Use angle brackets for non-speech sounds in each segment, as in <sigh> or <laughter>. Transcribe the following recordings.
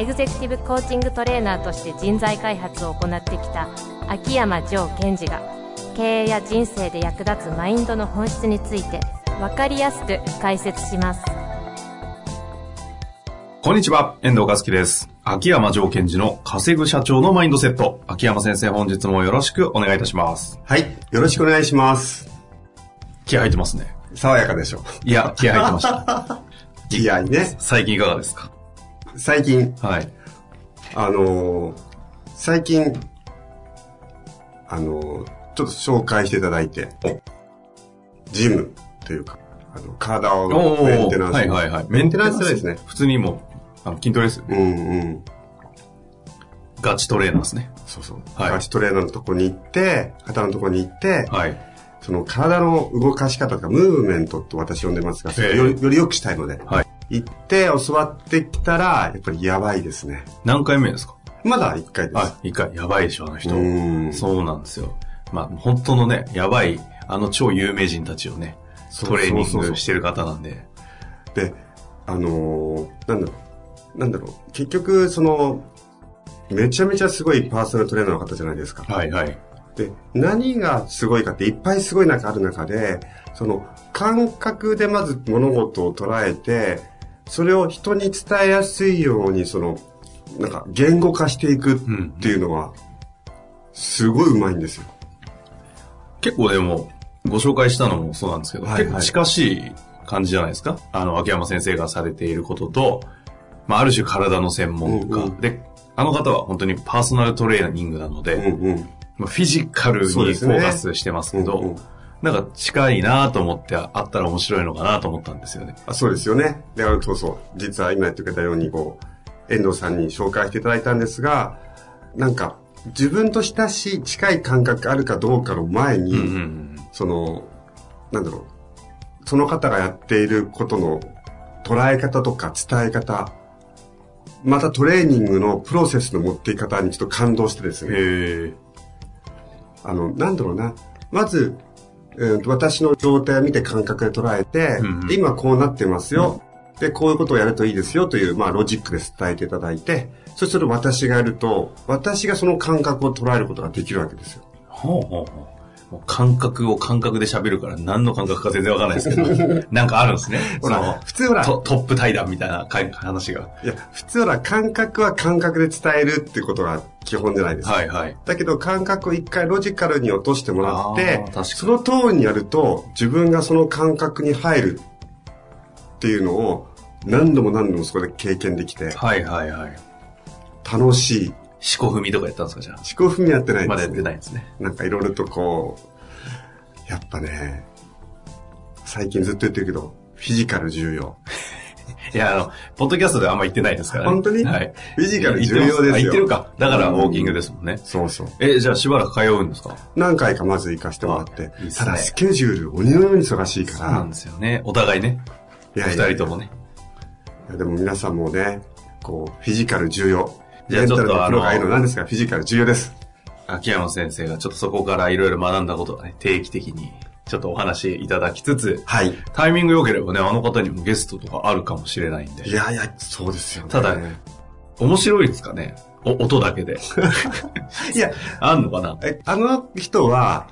エグゼクティブコーチングトレーナーとして人材開発を行ってきた秋山城賢治が経営や人生で役立つマインドの本質について分かりやすく解説しますこんにちは、遠藤和樹です。秋山条件時の稼ぐ社長のマインドセット。秋山先生、本日もよろしくお願いいたします。はい。よろしくお願いします。気合入ってますね。爽やかでしょ。いや、気合入ってました。<laughs> 気合いね。最近いかがですか？最近、はい。あのー最近、あのーちょっと紹介していただいて、ジムというか、あの、体をおメンテナンス。はいはいはい。メンテナンスじゃないですね。普通にもう、あの筋トレですよね。うんうん。ガチトレーナーですね。そうそう。はいガチトレーナーのとこに行って、肩のとこに行って、はい。その体の動かし方とか、ムーブメントと私呼んでますが、よりより良くしたいので、はい。行って教わってきたら、やっぱりやばいですね。何回目ですか？まだ一回です。はい。一回、やばいでしょ、あの人。うんそうなんですよ。まあ、本当のね、やばい、あの超有名人たちをね、トレーニングしてる方なんで。で、あのーなんだろう、なんだろう、結局、その、めちゃめちゃすごいパーソナルトレーナーの方じゃないですか。はいはい。で、何がすごいかっていっぱいすごい中ある中で、その感覚でまず物事を捉えて、それを人に伝えやすいように、その、なんか言語化していくっていうのは、すごい上手いんですよ。結構でも、ご紹介したのもそうなんですけど、はいはい。結構近しい感じじゃないですか？あの、秋山先生がされていることと、まあ、ある種体の専門家、うんうん。で、あの方は本当にパーソナルトレーニングなので、うんうん。まあ、フィジカルにフォーカスしてますけど、うんうんなんか近いなと思ってあったら面白いのかなと思ったんですよね。あそうですよね。で、あのそうそう。実は今やってくれたように、こう、遠藤さんに紹介していただいたんですが、なんか、自分と親しい、近い感覚あるかどうかの前に、うんうんうん。その、なんだろう、その方がやっていることの捉え方とか伝え方、またトレーニングのプロセスの持ってい方にちょっと感動してですね。あの、なんだろうな、まず、えーと私の状態を見て感覚で捉えて、うんうんで今こうなってますよ、で、こういうことをやるといいですよという、まあ、ロジックで伝えていただいて、そしてそれを私がやると、私がその感覚を捉えることができるわけですよ。ほうほうほう。もう感覚を感覚で喋るから何の感覚か全然わかんないですけど、<laughs> なんかあるんですね。ほらその普通ほらトトップ対談みたいな話が。いや、普通は感覚は感覚で伝えるってことが基本じゃないですか。はいはい。だけど感覚を一回ロジカルに落としてもらってその通りにやると自分がその感覚に入るっていうのを何度も何度もそこで経験できてはいはいはい。楽しい。四股踏みとかやったんですかじゃ思考踏みやってないあ。です、ね。まだやってないんですね。なんかいろいろとこう、やっぱね、最近ずっと言ってるけど、フィジカル重要。<laughs> いや、あの、ポッドキャストではあんま言ってないですからね。本当に？はい。フィジカル重要ですよ言ってるか。だからウォーキングですもんね。そうそう。え、じゃあしばらく通うんですか？何回かまず行かせてもらって。あいいねただスケジュール鬼のように忙しいから。そうなんですよね。お互いね。いやいや二人ともね。いやでも皆さんもね、こう、フィジカル重要。じゃあちょっとメンタルの何ですか？フィジカル重要です。秋山先生がちょっとそこからいろいろ学んだことをね、定期的にちょっとお話いただきつつ、はい。タイミング良ければね、あの方にもゲストとかあるかもしれないんで。いやいや、そうですよね。ただ面白いですかね？お音だけで。<laughs> いや、<laughs> あんのかな？え、あの人は、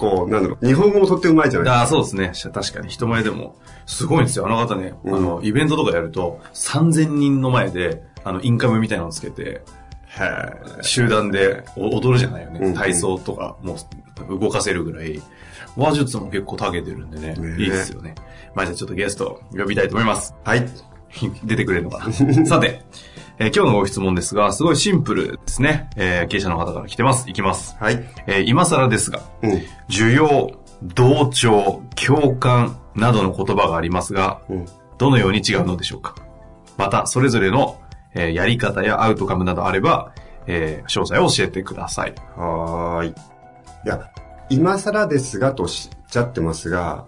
こう、なんだろう、日本語もとってもうまいじゃないああ、そうですね。確かに人前でも。すごいんですよ。あの方ね、うんあの、イベントとかやると、3000人の前で、あの、インカムみたいなのをつけて、へ集団でお踊るじゃないよね。うん体操とかもう動かせるぐらい、話術も結構長けてるんでね、いいですよね。まあじゃあちょっとゲスト呼びたいと思います。ーはい。<laughs> 出てくれるのかなさて、えー今日のご質問ですが、すごいシンプルですね。えー経営者の方から来てます。いきます。はい。えー今更ですが、うん。需要、同調、共感などの言葉がありますが、うん。どのように違うのでしょうか？また、それぞれの、えーやり方やアウトカムなどあれば、えー、詳細を教えてください。はーい。いや、今更ですがとおっしゃってますが、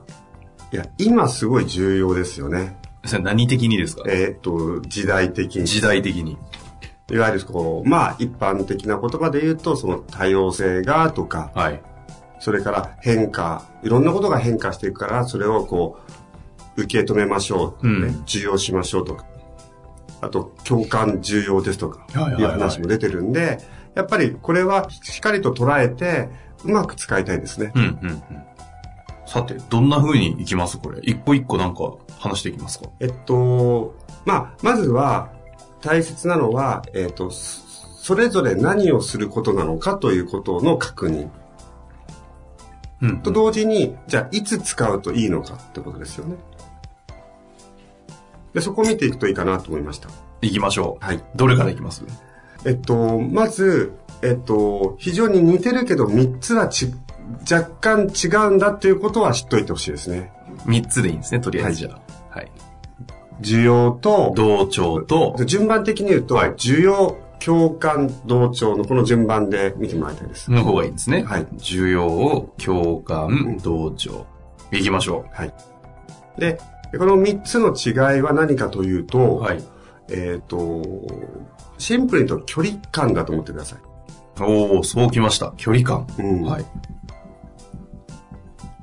いや、今すごい重要ですよね。それ何的にですか？えーっと、時代的に。時代的に。いわゆるこう、まあ一般的な言葉で言うと、その多様性がとか、はい。それから変化、いろんなことが変化していくから、それをこう、受け止めましょう、ねうん重要しましょうとか。あと、共感重要ですとか、はいはいはいいう話も出てるんで、やっぱりこれはしっかりと捉えて、うまく使いたいですね。うん、うん、うん。さて、どんな風にいきます？これ。一個一個なんか話していきますか？えっと、まあ、まずは、大切なのは、えっと、そそれぞれ何をすることなのかということの確認。うん。と同時に、じゃあ、いつ使うといいのかってことですよね。で、そこを見ていくといいかなと思いました。いきましょう。はい。どれからいきます？えっと、まず、えっと、非常に似てるけど、3つはち、若干違うんだっていうことは知っといてほしいですね。三つでいいんですね、とりあえずじゃあ。はい。需要と、同調と、順番的に言うと、はい需要、共感、同調のこの順番で見てもらいたいです。の方がいいんですね。はい需要、共感、同調。いきましょはい。で、この3つの違いは何かというう。と、はい。えっ、と、シンプルに言うと距離感だと思ってください。おー、そうきました。距離感。うんはい。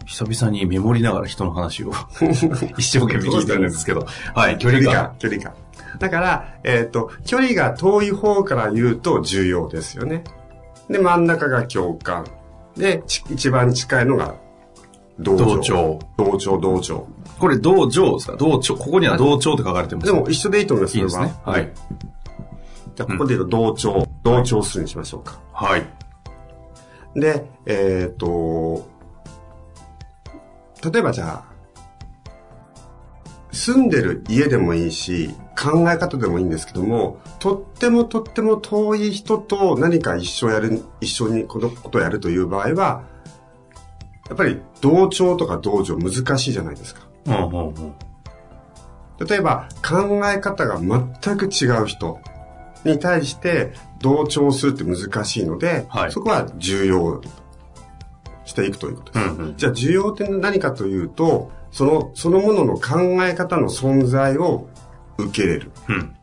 久々にメモりながら人の話を <laughs> 一生懸命聞いてるんですけど。はい、距離感。。距離感。だから、えっ、と、距離が遠い方から言うと重要ですよね。で、真ん中が共感。で、ち一番近いのが同調。同調。同調。これ同調ですか？同調。ここには同調って書かれてます。でも一緒でいいと思います、いいですね。それはい。じゃあ、ここで言うと同調。同調するにしましょうか。はい。で、えっ、と、例えばじゃあ、住んでる家でもいいし、考え方でもいいんですけども、とってもとっても遠い人と何か一緒やる、一緒にこのことをやるという場合は、やっぱり同調とか同情難しいじゃないですか。うんうんうん。例えば考え方が全く違う人に対して同調するって難しいので、はいそこは重要していくということです。うんうんじゃあ重要って何かというと、その、そのものの考え方の存在を受け入れる。うん。だか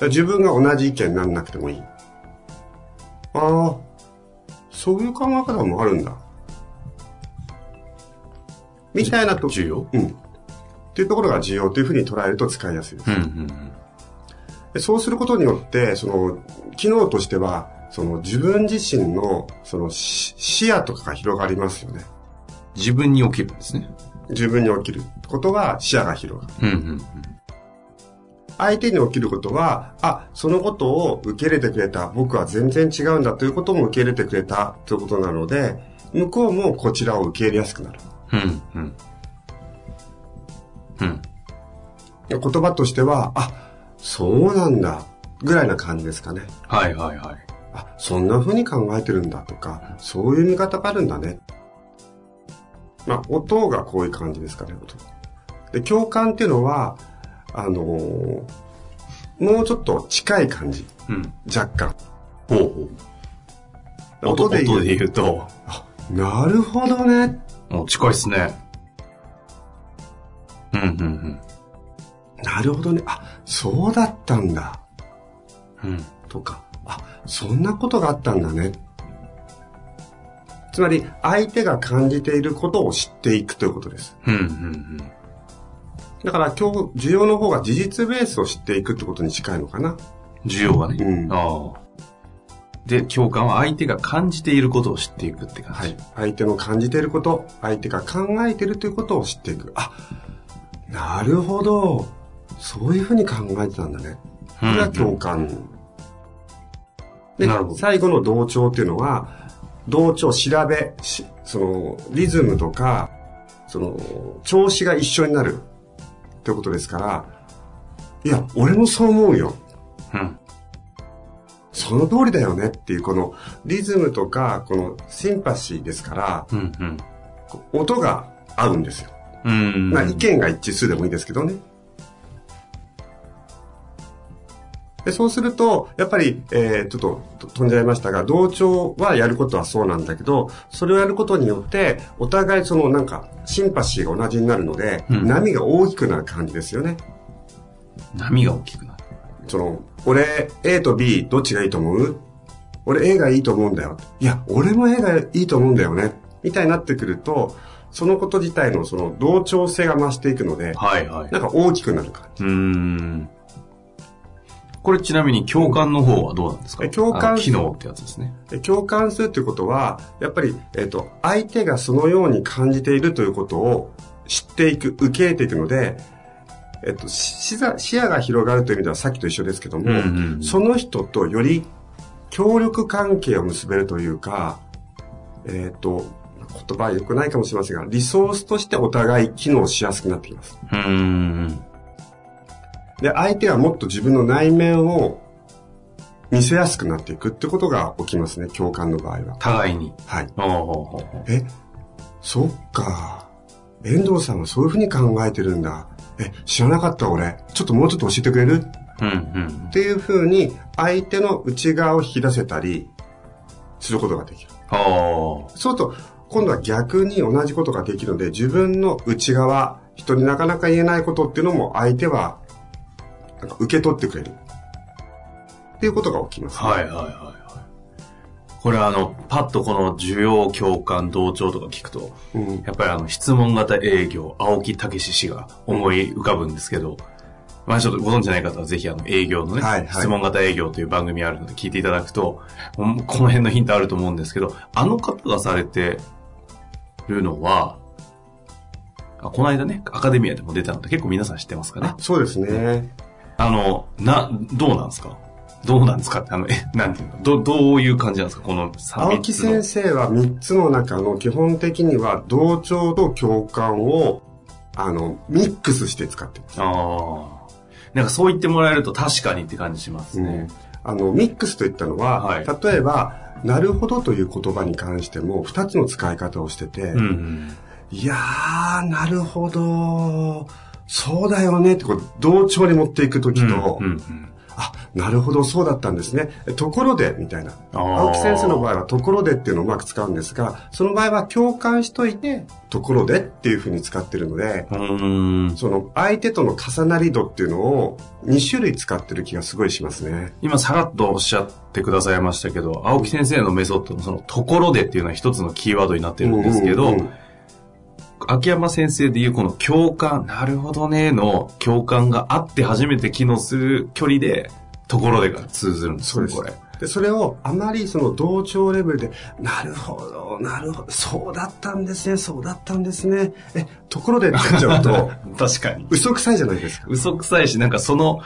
ら自分が同じ意見にならなくてもいい。ああ、そういう考え方もあるんだ。みたいなと、重要？うん。っていうところが重要というふうに捉えると使いやすいです。うんうんでそうすることによって、その、機能としては、その自分自身の、その視視野とかが広がりますよね。自分に起きるんですね。自分に起きることは視野が広がる。うんうん相手に起きることは、あ、そのことを受け入れてくれた。僕は全然違うんだということも受け入れてくれたということなので、向こうもこちらを受け入れやすくなる。うん。うんうん。うん。言葉としては、あ、そうなんだ。ぐらいな感じですかね。はいはいはい。あ、そんな風に考えてるんだとか、そういう見方があるんだね。まあ、音がこういう感じですかね、音。で、共感っていうのは、あのーもうちょっと近い感じ。うん。若干。ほうほう。音で言うで言うと、なるほどね。もう近いっすね。うんうんなるほどね。あ、そうだったんだ。うん。うん。とか、あ、そんなことがあったんだね。つまり、相手が感じていることを知っていくということです。うんうんだから今日、需要の方が事実ベースを知っていくってことに近いのかな。うん。需要がね。うんああ。で、共感は相手が感じていることを知っていくって感じ。はい。相手の感じていること、相手が考えているということを知っていく。あ、なるほど。そういうふうに考えてたんだね。これが共感。で最後の同調っていうのは、同調、調べ、しその、リズムとか、その、調子が一緒になるってことですから、いや、俺もそう思うよ。うん。その通りだよねっていう、このリズムとか、このシンパシーですから、うんうん。音が合うんですよ。うん。まあ意見が一致するでもいいですけどね。でそうすると、やっぱり、えー、ちょっと飛んじゃいましたが、同調はやることはそうなんだけど、それをやることによって、お互いそのなんか、シンパシーが同じになるので、うん、波が大きくなる感じですよね。波が大きくなるその、俺、A と B、どっちがいいと思う？俺 A がいいと思うんだよ。いや、俺も A がいいと思うんだよね。みたいになってくると、そのこと自体のその同調性が増していくので、はいはい。なんか大きくなる感じ。うん。これちなみに共感の方はどうなんですか？共感機能ってやつですね。共感するということは、やっぱり、えっ、ー、と、相手がそのように感じているということを知っていく、受け入れていくので、えっと、視野が広がるという意味ではさっきと一緒ですけども、うんうん、その人とより協力関係を結べるというか、えっと、言葉は良くないかもしれませんが、リソースとしてお互い機能しやすくなってきます。うんで、相手はもっと自分の内面を見せやすくなっていくってことが起きますね、共感の場合は。互いに。はい。え、そっか。遠藤さんはそういうふうに考えてるんだ。え、知らなかった俺。ちょっともうちょっと教えてくれる？うんうん、っていうふうに、相手の内側を引き出せたり、することができる。そうすると、今度は逆に同じことができるので、自分の内側、人になかなか言えないことっていうのも相手はなんか受け取ってくれる。っていうことが起きます、ね、はいはいはい。これあの、パッとこの需要共感同調とか聞くと、うん、やっぱりあの、質問型営業、青木武氏が思い浮かぶんですけど、まあちょっとご存知ない方はぜひあの、営業のね、はいはい、質問型営業という番組あるので聞いていただくと、この辺のヒントあると思うんですけど、あの方がされてるのは、あこの間ね、アカデミアでも出たので結構皆さん知ってますかね？そうですね。あの、な、どうなんですか？どうなんですかって、あの、え、なんていうの？ど、どういう感じなんですか？この青木先生は3つの中の基本的には同調と共感を、あの、ミックスして使ってます。ああ。なんかそう言ってもらえると確かにって感じしますね。うん、あの、ミックスといったのは、はい、例えば、なるほどという言葉に関しても2つの使い方をしてて、うんうん、いやー、なるほど。そうだよねってこう同調に持っていくときと、うんうんうんあ、なるほど、そうだったんですね。ところで、みたいな。青木先生の場合は、ところでっていうのをうまく使うんですが、その場合は共感しといて、ところでっていうふうに使ってるので、その相手との重なり度っていうのを2種類使ってる気がすごいしますね。今、さらっとおっしゃってくださいましたけど、青木先生のメソッドのその、ところでっていうのは一つのキーワードになってるんですけど、うんうんうん秋山先生でいうこの共感、なるほどねの共感があって初めて機能する距離で、ところでが通ずるんですね、これ。で、それをあまりその同調レベルで、なるほど、なるほど、そうだったんですね、そうだったんですね。え、ところでって言っちゃうと、<laughs> 確かに。嘘くさいじゃないですか。嘘くさいし、なんかその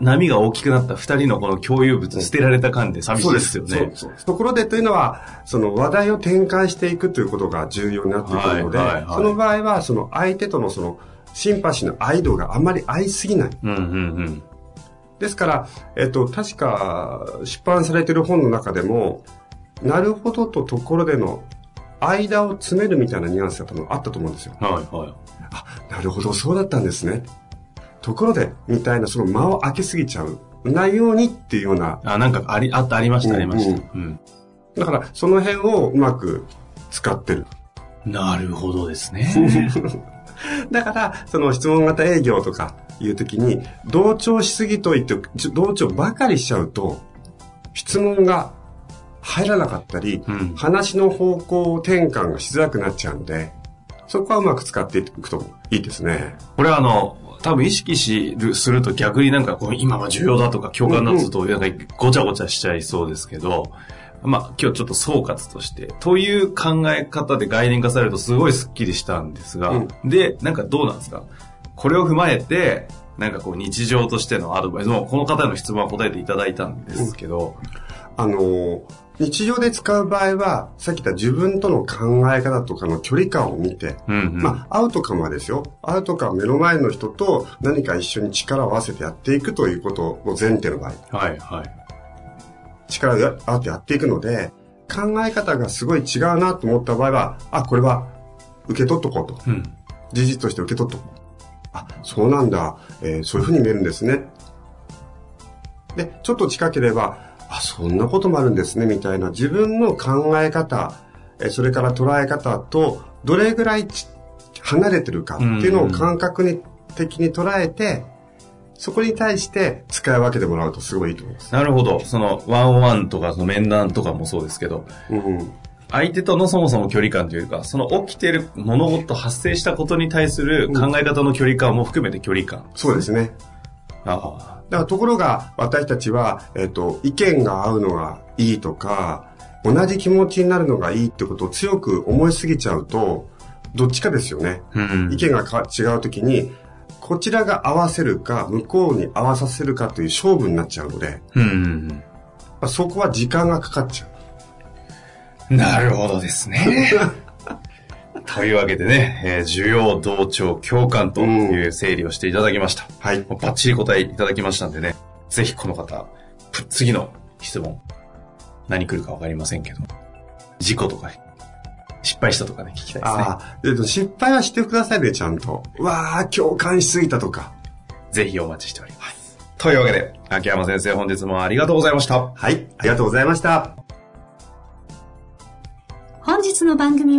波が大きくなった二人のこの共有物捨てられた感で寂しいですよね。そうそうところでというのは、その話題を展開していくということが重要になってくるので、はいはいはい、その場合は、その相手とのそのシンパシーの愛度があまり合いすぎない。うんうんうんですから、えっと、確か出版されている本の中でも、なるほどとところでの間を詰めるみたいなニュアンスが多分あったと思うんですよ。はいはい。あ、なるほど、そうだったんですね。ところで、みたいな、その間を空けすぎちゃう。ないようにっていうような。あ、なんかあり、あった、ありました、ありました。うん。だから、その辺をうまく使ってる。なるほどですね。<laughs> だから、その質問型営業とかいうときに、同調しすぎといって、同調ばかりしちゃうと、質問が入らなかったり、うん、話の方向転換がしづらくなっちゃうんで、そこはうまく使っていくといいですね。これはあの、多分意識しる、すると逆になんかこう今は重要だとか共感だとなんかごちゃごちゃしちゃいそうですけど、まあ今日ちょっと総括として、という考え方で概念化されるとすごいスッキリしたんですが、うん、で、なんかどうなんですか？これを踏まえて、なんかこう日常としてのアドバイスも、この方の質問は答えていただいたんですけど、うん、あの日常で使う場合は、さっき言った自分との考え方とかの距離感を見て、うんうん、まあ、アウトカムはですよ。アウトカム目の前の人と何か一緒に力を合わせてやっていくということの前提の場合。はい、はい。力を合わせてやっていくので、考え方がすごい違うなと思った場合は、あ、これは受け取っとこうと。うん、事実として受け取っとこう。あ、そうなんだ。えー、そういうふうに見えるんですね。で、ちょっと近ければ、あ、そんなこともあるんですね、みたいな自分の考え方、えそれから捉え方と、どれぐらい離れてるかっていうのを感覚に的に捉えて、そこに対して使い分けてもらうとすごいいいと思います。なるほど。その、ワンワンとか、その面談とかもそうですけど、うん、相手とのそもそも距離感というか、その起きてる物事、発生したことに対する考え方の距離感も含めて距離感。そうですね。ああ。だからところが、私たちは、えっ、ー、と、意見が合うのがいいとか、同じ気持ちになるのがいいってことを強く思いすぎちゃうと、どっちかですよね。うん、意見が違うときに、こちらが合わせるか、向こうに合わさせるかという勝負になっちゃうので、うん、そこは時間がかかっちゃう。なるほどですね。<laughs> というわけでね、えー、需要、同調、共感という整理をしていただきました。はい。バッチリ答えいただきましたんでね、ぜひこの方、次の質問、何来るかわかりませんけど、事故とか失敗したとかね、聞きたいですね。ああ、失敗はしてくださいね、ちゃんと。わあ、共感しすぎたとか。ぜひお待ちしております。というわけで、秋山先生本日もありがとうございました。はい、ありがとうございました。本日の番組